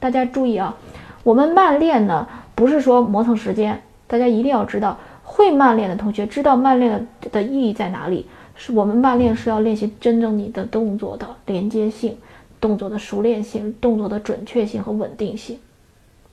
大家注意啊，我们慢练呢，不是说磨蹭时间。大家一定要知道，会慢练的同学知道慢练的的意义在哪里。是我们慢练是要练习真正你的动作的连接性、动作的熟练性、动作的准确性和稳定性。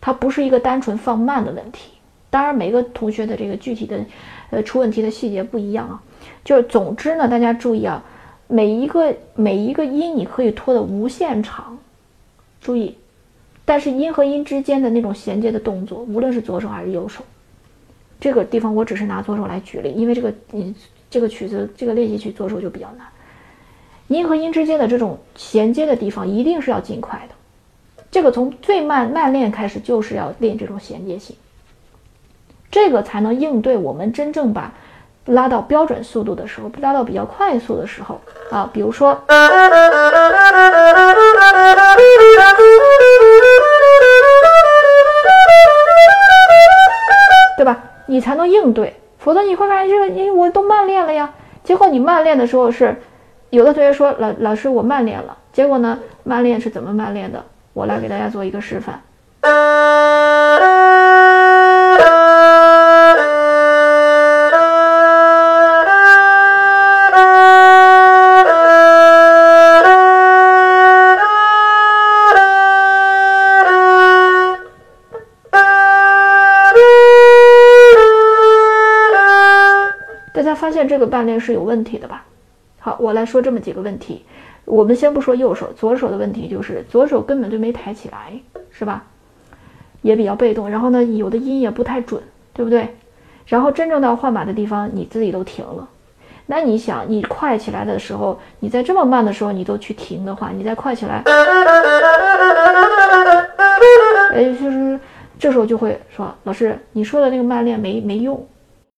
它不是一个单纯放慢的问题。当然，每个同学的这个具体的，呃，出问题的细节不一样啊。就是总之呢，大家注意啊，每一个每一个音你可以拖得无限长，注意。但是音和音之间的那种衔接的动作，无论是左手还是右手。这个地方我只是拿左手来举例，因为这个你这个曲子这个练习曲左手就比较难。音和音之间的这种衔接的地方一定是要尽快的，这个从最慢慢练开始就是要练这种衔接性，这个才能应对我们真正把拉到标准速度的时候，拉到比较快速的时候啊，比如说。你才能应对，否则你会发现这个，因为我都慢练了呀。结果你慢练的时候是，有的同学说老老师我慢练了，结果呢慢练是怎么慢练的？我来给大家做一个示范。大家发现这个半练是有问题的吧？好，我来说这么几个问题。我们先不说右手，左手的问题就是左手根本就没抬起来，是吧？也比较被动。然后呢，有的音也不太准，对不对？然后真正到换把的地方，你自己都停了。那你想，你快起来的时候，你在这么慢的时候你都去停的话，你再快起来，哎，就是这时候就会说，老师，你说的那个慢练没没用。